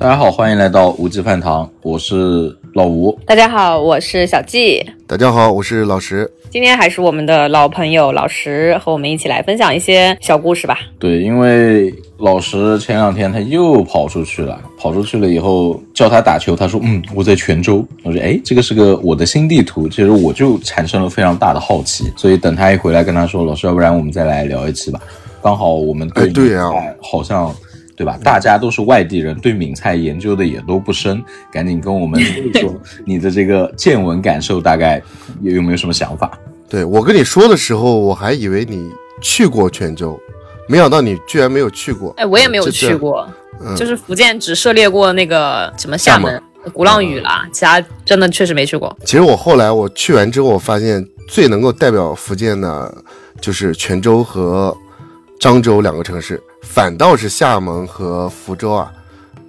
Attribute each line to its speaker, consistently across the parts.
Speaker 1: 大家好，欢迎来到无极饭堂，我是老吴。
Speaker 2: 大家好，我是小季。
Speaker 3: 大家好，我是老石。
Speaker 2: 今天还是我们的老朋友老石和我们一起来分享一些小故事吧。
Speaker 1: 对，因为老石前两天他又跑出去了，跑出去了以后叫他打球，他说嗯我在泉州。我说哎这个是个我的新地图，其实我就产生了非常大的好奇，所以等他一回来跟他说老师，要不然我们再来聊一期吧。刚好我们对
Speaker 3: 对呀，
Speaker 1: 好像对吧？大家都是外地人，对闽菜研究的也都不深，赶紧跟我们 说说你的这个见闻感受，大概有有没有什么想法？
Speaker 3: 对我跟你说的时候，我还以为你去过泉州，没想到你居然没有去过。
Speaker 2: 哎，我也没有去过，就是福建只涉猎过那个什么厦门、鼓浪屿啦，其他真的确实没去过。
Speaker 3: 其实我后来我去完之后，我发现最能够代表福建的，就是泉州和。漳州两个城市，反倒是厦门和福州啊，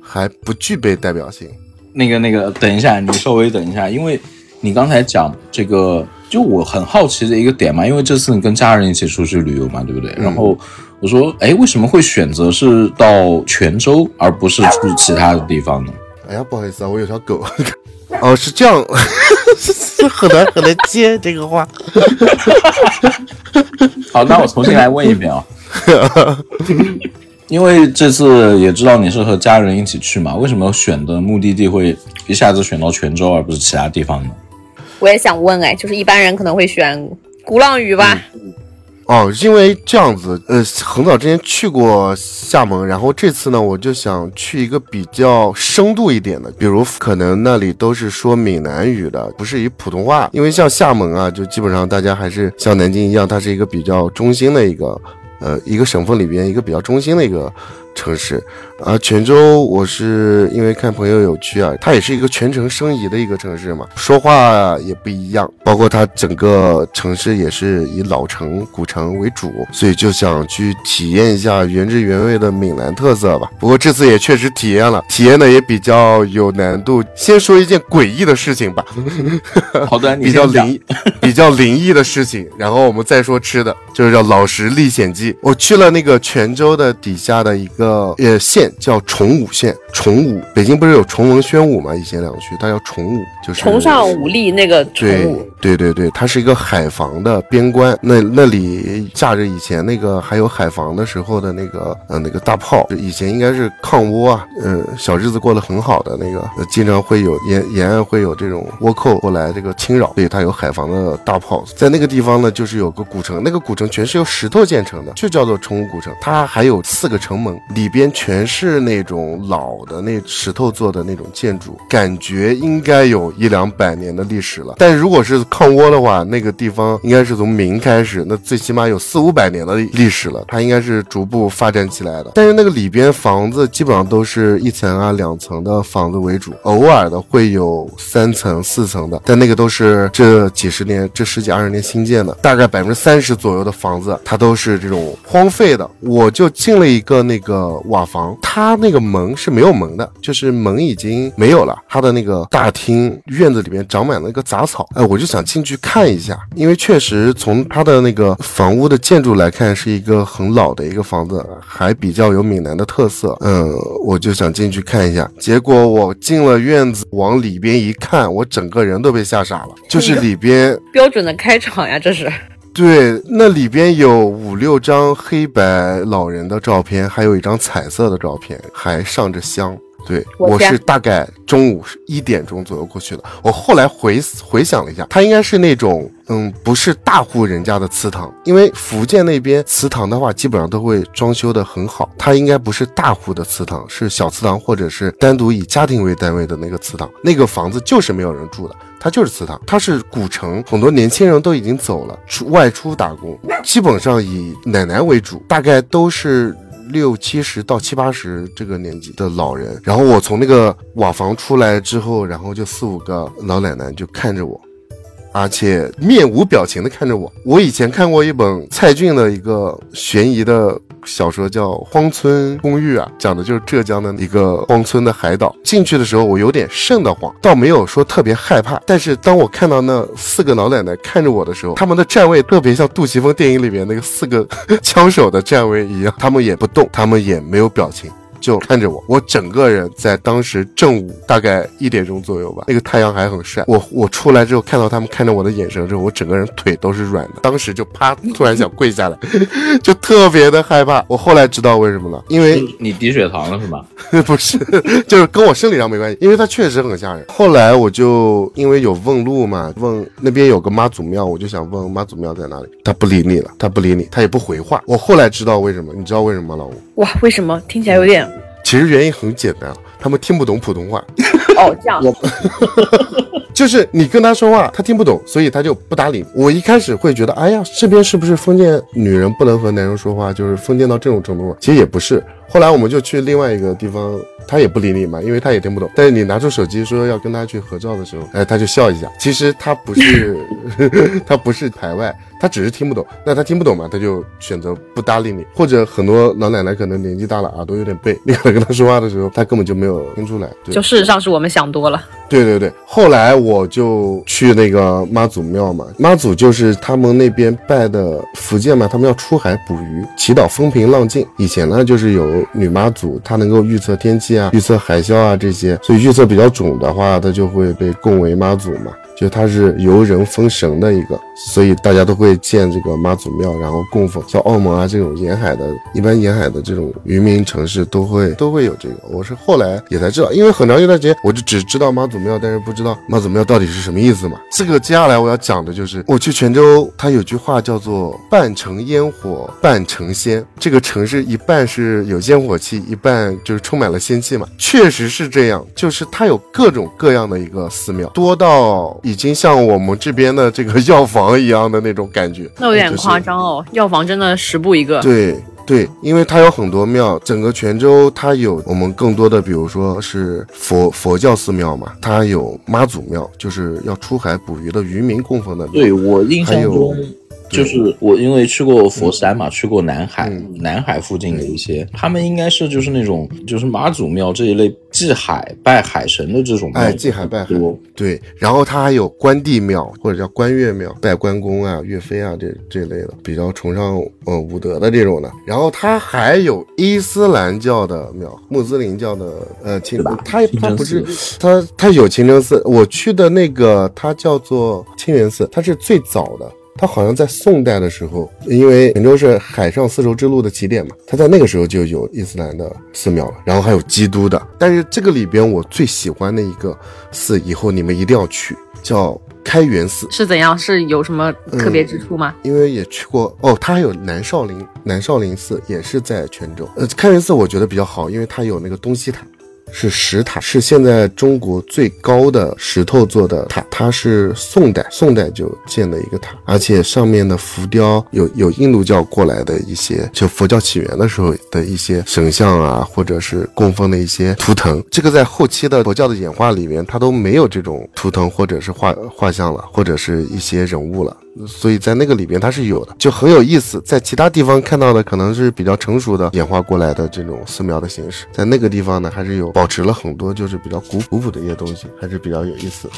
Speaker 3: 还不具备代表性。
Speaker 1: 那个那个，等一下，你稍微等一下，因为你刚才讲这个，就我很好奇的一个点嘛，因为这次你跟家人一起出去旅游嘛，对不对？然后我说，哎，为什么会选择是到泉州，而不是去其他的地方呢？
Speaker 3: 哎呀，不好意思啊，我有条狗。哦，是这样，很难很难接这个话。
Speaker 1: 好，那我重新来问一遍啊。因为这次也知道你是和家人一起去嘛，为什么选的目的地会一下子选到泉州而不是其他地方呢？
Speaker 2: 我也想问，哎，就是一般人可能会选鼓浪屿吧？
Speaker 3: 哦，因为这样子，呃，很早之前去过厦门，然后这次呢，我就想去一个比较深度一点的，比如可能那里都是说闽南语的，不是以普通话，因为像厦门啊，就基本上大家还是像南京一样，它是一个比较中心的一个。呃，一个省份里边一个比较中心的一个城市。啊，泉州我是因为看朋友有去啊，它也是一个全城申遗的一个城市嘛，说话也不一样，包括它整个城市也是以老城古城为主，所以就想去体验一下原汁原味的闽南特色吧。不过这次也确实体验了，体验的也比较有难度。先说一件诡异的事情吧，
Speaker 1: 好的，
Speaker 3: 比较灵比较灵异的事情，然后我们再说吃的，就是叫老实历险记。我去了那个泉州的底下的一个呃县。叫崇武县，崇武，北京不是有崇文宣武吗？以前两区，它叫崇武，就是
Speaker 2: 崇尚武力那个崇
Speaker 3: 武。对对对，它是一个海防的边关，那那里架着以前那个还有海防的时候的那个呃那个大炮，以前应该是抗倭啊，呃小日子过得很好的那个，经常会有沿沿岸会有这种倭寇过来这个侵扰，所以它有海防的大炮，在那个地方呢，就是有个古城，那个古城全是由石头建成的，就叫做崇武古城，它还有四个城门，里边全是。是那种老的那石头做的那种建筑，感觉应该有一两百年的历史了。但如果是抗倭的话，那个地方应该是从明开始，那最起码有四五百年的历史了。它应该是逐步发展起来的。但是那个里边房子基本上都是一层啊、两层的房子为主，偶尔的会有三层、四层的，但那个都是这几十年、这十几二十年新建的。大概百分之三十左右的房子，它都是这种荒废的。我就进了一个那个瓦房。它那个门是没有门的，就是门已经没有了。它的那个大厅院子里面长满了一个杂草，哎，我就想进去看一下，因为确实从它的那个房屋的建筑来看，是一个很老的一个房子，还比较有闽南的特色。嗯，我就想进去看一下。结果我进了院子，往里边一看，我整个人都被吓傻了。就是里边
Speaker 2: 标准的开场呀，这是。
Speaker 3: 对，那里边有五六张黑白老人的照片，还有一张彩色的照片，还上着香。对，我是大概中午一点钟左右过去的。我后来回回想了一下，它应该是那种，嗯，不是大户人家的祠堂，因为福建那边祠堂的话，基本上都会装修的很好。它应该不是大户的祠堂，是小祠堂或者是单独以家庭为单位的那个祠堂。那个房子就是没有人住的，它就是祠堂。它是古城，很多年轻人都已经走了，出外出打工，基本上以奶奶为主，大概都是。六七十到七八十这个年纪的老人，然后我从那个瓦房出来之后，然后就四五个老奶奶就看着我。而且面无表情的看着我。我以前看过一本蔡骏的一个悬疑的小说，叫《荒村公寓》啊，讲的就是浙江的一个荒村的海岛。进去的时候，我有点瘆得慌，倒没有说特别害怕。但是当我看到那四个老奶奶看着我的时候，他们的站位特别像杜琪峰电影里面那个四个枪手的站位一样，他们也不动，他们也没有表情。就看着我，我整个人在当时正午大概一点钟左右吧，那个太阳还很晒。我我出来之后看到他们看着我的眼神之后，我整个人腿都是软的，当时就啪，突然想跪下来，就特别的害怕。我后来知道为什么了，因为
Speaker 1: 你低血糖了是吗？
Speaker 3: 不是，就是跟我生理上没关系，因为它确实很吓人。后来我就因为有问路嘛，问那边有个妈祖庙，我就想问妈祖庙在哪里，他不理你了，他不理你，他也不回话。我后来知道为什么，你知道为什么吗，老吴？
Speaker 2: 哇，为什么听起来有点……
Speaker 3: 其实原因很简单，他们听不懂普通话。
Speaker 2: 哦，这样。
Speaker 3: 就是你跟他说话，他听不懂，所以他就不搭理。我一开始会觉得，哎呀，这边是不是封建女人不能和男人说话，就是封建到这种程度？其实也不是。后来我们就去另外一个地方，他也不理你嘛，因为他也听不懂。但是你拿出手机说要跟他去合照的时候，哎，他就笑一下。其实他不是，他不是排外，他只是听不懂。那他听不懂嘛，他就选择不搭理你。或者很多老奶奶可能年纪大了，耳朵有点背，你可能跟他说话的时候，他根本就没有听出来。
Speaker 2: 就事实上是我们想多了。
Speaker 3: 对对对。后来我就去那个妈祖庙嘛，妈祖就是他们那边拜的福建嘛，他们要出海捕鱼，祈祷风平浪静。以前呢，就是有。女妈祖她能够预测天气啊，预测海啸啊这些，所以预测比较准的话，她就会被供为妈祖嘛。就它是由人封神的一个，所以大家都会建这个妈祖庙，然后供奉。像澳门啊这种沿海的，一般沿海的这种渔民城市都会都会有这个。我是后来也才知道，因为很长一段时间我就只知道妈祖庙，但是不知道妈祖庙到底是什么意思嘛。这个接下来我要讲的就是，我去泉州，它有句话叫做“半城烟火半城仙”。这个城市一半是有烟火气，一半就是充满了仙气嘛。确实是这样，就是它有各种各样的一个寺庙，多到。已经像我们这边的这个药房一样的那种感觉，
Speaker 2: 那有点夸张哦。药房真的十步一个。
Speaker 3: 对对，因为它有很多庙，整个泉州它有我们更多的，比如说是佛佛教寺庙嘛，它有妈祖庙，就是要出海捕鱼的渔民供奉的庙。
Speaker 1: 对我印象中。就是我因为去过佛山嘛，去过南海，南海附近的一些，他们应该是就是那种就是妈祖庙这一类祭海拜海神的这种，
Speaker 3: 哎，祭海拜海，对，然后他还有关帝庙或者叫关岳庙，拜关公啊、岳飞啊这这类的，比较崇尚呃武德的这种的。然后他还有伊斯兰教的庙，穆斯林教的呃清，他他不是他他有清真寺，我去的那个它叫做清源寺，它是最早的。它好像在宋代的时候，因为泉州是海上丝绸之路的起点嘛，它在那个时候就有伊斯兰的寺庙了，然后还有基督的。但是这个里边我最喜欢的一个寺，以后你们一定要去，叫开元寺。
Speaker 2: 是怎样？是有什么特别之处吗？
Speaker 3: 因为也去过哦，它还有南少林，南少林寺也是在泉州。呃，开元寺我觉得比较好，因为它有那个东西塔。是石塔，是现在中国最高的石头做的塔。它是宋代，宋代就建的一个塔，而且上面的浮雕有有印度教过来的一些，就佛教起源的时候的一些神像啊，或者是供奉的一些图腾。这个在后期的佛教的演化里面，它都没有这种图腾或者是画画像了，或者是一些人物了。所以在那个里边它是有的，就很有意思。在其他地方看到的可能是比较成熟的演化过来的这种寺庙的形式，在那个地方呢，还是有保持了很多就是比较古古朴的一些东西，还是比较有意思。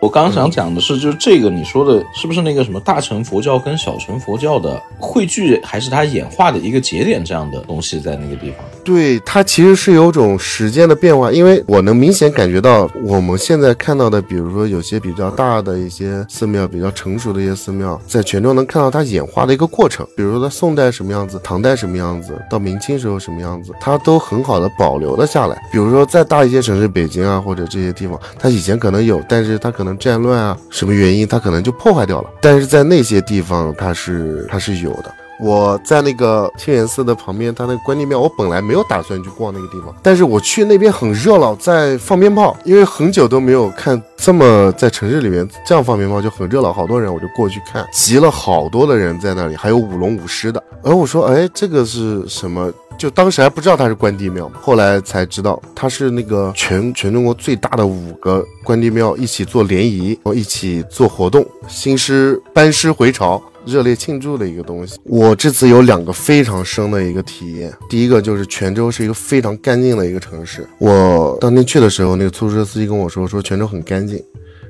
Speaker 1: 我刚想讲的是，就是这个你说的是不是那个什么大乘佛教跟小乘佛教的汇聚，还是它演化的一个节点这样的东西在那个地方？
Speaker 3: 对，它其实是有种时间的变化，因为我能明显感觉到我们现在看到的，比如说有些比较大的一些寺庙，比较成熟的一些寺。庙在泉州能看到它演化的一个过程，比如说它宋代什么样子，唐代什么样子，到明清时候什么样子，它都很好的保留了下来。比如说再大一些城市，北京啊或者这些地方，它以前可能有，但是它可能战乱啊什么原因，它可能就破坏掉了。但是在那些地方，它是它是有的。我在那个清源寺的旁边，它那个关帝庙，我本来没有打算去逛那个地方，但是我去那边很热闹，在放鞭炮，因为很久都没有看这么在城市里面这样放鞭炮就很热闹，好多人我就过去看，集了好多的人在那里，还有舞龙舞狮的。而我说，哎，这个是什么？就当时还不知道它是关帝庙，后来才知道它是那个全全中国最大的五个关帝庙一起做联谊，然后一起做活动，新师班师回朝。热烈庆祝的一个东西。我这次有两个非常深的一个体验。第一个就是泉州是一个非常干净的一个城市。我当天去的时候，那个出租车司机跟我说，说泉州很干净。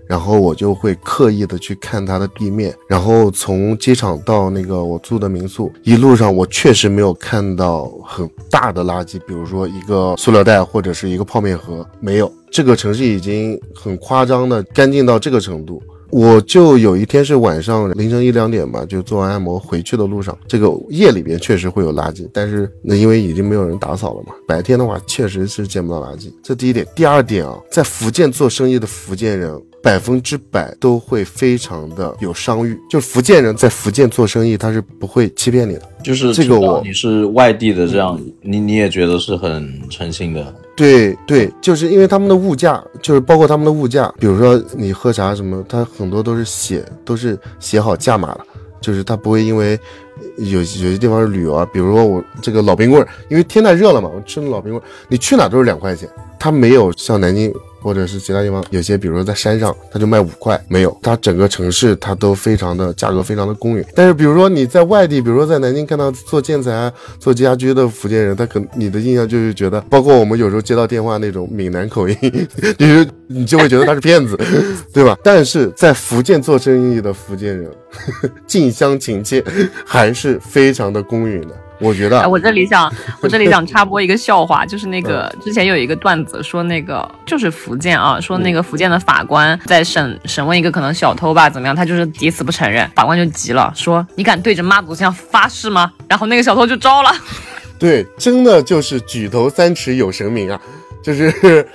Speaker 3: 然后我就会刻意的去看它的地面，然后从机场到那个我住的民宿，一路上我确实没有看到很大的垃圾，比如说一个塑料袋或者是一个泡面盒，没有。这个城市已经很夸张的干净到这个程度。我就有一天是晚上凌晨一两点吧，就做完按摩回去的路上，这个夜里边确实会有垃圾，但是那因为已经没有人打扫了嘛。白天的话确实是见不到垃圾，这第一点。第二点啊，在福建做生意的福建人百分之百都会非常的有商誉，就是福建人在福建做生意他是不会欺骗你的。
Speaker 1: 就是
Speaker 3: 这个我
Speaker 1: 你是外地的，这样你你也觉得是很诚信的。
Speaker 3: 对对，就是因为他们的物价，就是包括他们的物价，比如说你喝茶什么，他很多都是写都是写好价码了，就是他不会因为有有些地方是旅游啊，比如说我这个老冰棍儿，因为天太热了嘛，我吃的老冰棍儿，你去哪都是两块钱，它没有像南京。或者是其他地方，有些比如说在山上，它就卖五块，没有，它整个城市它都非常的价格非常的公允。但是比如说你在外地，比如说在南京看到做建材、做家居的福建人，他可能你的印象就是觉得，包括我们有时候接到电话那种闽南口音，就是你就会觉得他是骗子，对吧？但是在福建做生意的福建人，近乡情怯，还是非常的公允的。我觉得，
Speaker 2: 我这里想，我这里想插播一个笑话，就是那个之前有一个段子说，那个就是福建啊，说那个福建的法官在审审问一个可能小偷吧，怎么样，他就是抵死不承认，法官就急了，说你敢对着妈祖像发誓吗？然后那个小偷就招了。
Speaker 3: 对，真的就是举头三尺有神明啊，就是。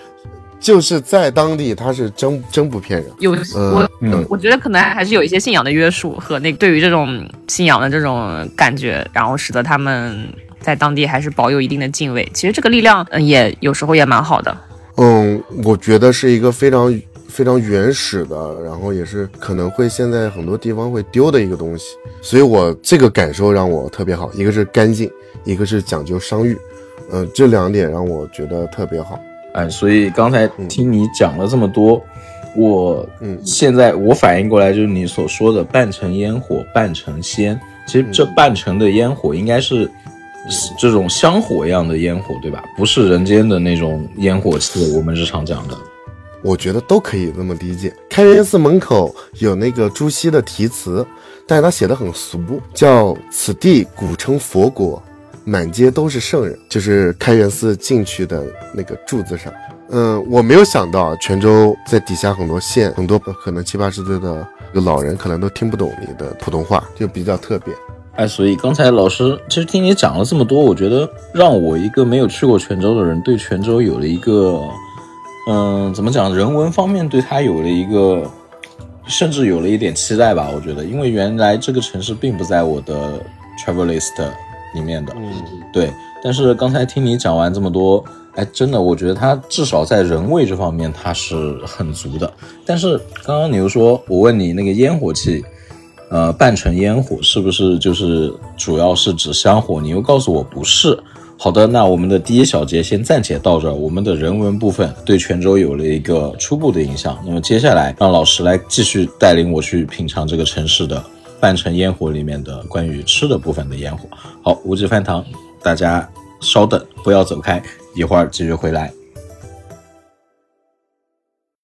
Speaker 3: 就是在当地，他是真真不骗人。
Speaker 2: 有我，我觉得可能还是有一些信仰的约束和那对于这种信仰的这种感觉，然后使得他们在当地还是保有一定的敬畏。其实这个力量，嗯，也有时候也蛮好的。
Speaker 3: 嗯，我觉得是一个非常非常原始的，然后也是可能会现在很多地方会丢的一个东西。所以我这个感受让我特别好，一个是干净，一个是讲究商誉。嗯，这两点让我觉得特别好。
Speaker 1: 哎，所以刚才听你讲了这么多，我嗯，现在我反应过来，就是你所说的半成烟火半成仙，其实这半成的烟火应该是这种香火一样的烟火，对吧？不是人间的那种烟火气，我们日常讲的。
Speaker 3: 我觉得都可以这么理解。开元寺门口有那个朱熹的题词，但是他写的很俗，叫“此地古称佛国”。满街都是圣人，就是开元寺进去的那个柱子上。嗯，我没有想到泉州在底下很多县，很多可能七八十岁的老人可能都听不懂你的普通话，就比较特别。
Speaker 1: 哎，所以刚才老师其实听你讲了这么多，我觉得让我一个没有去过泉州的人，对泉州有了一个，嗯，怎么讲，人文方面对他有了一个，甚至有了一点期待吧。我觉得，因为原来这个城市并不在我的 travel list。里面的，嗯，对，但是刚才听你讲完这么多，哎，真的，我觉得它至少在人味这方面它是很足的。但是刚刚你又说，我问你那个烟火气，呃，半成烟火是不是就是主要是指香火？你又告诉我不是。好的，那我们的第一小节先暂且到这儿，我们的人文部分对泉州有了一个初步的印象。那么接下来让老师来继续带领我去品尝这个城市的。半城烟火里面的关于吃的部分的烟火，好，无极饭堂，大家稍等，不要走开，一会儿继续回来。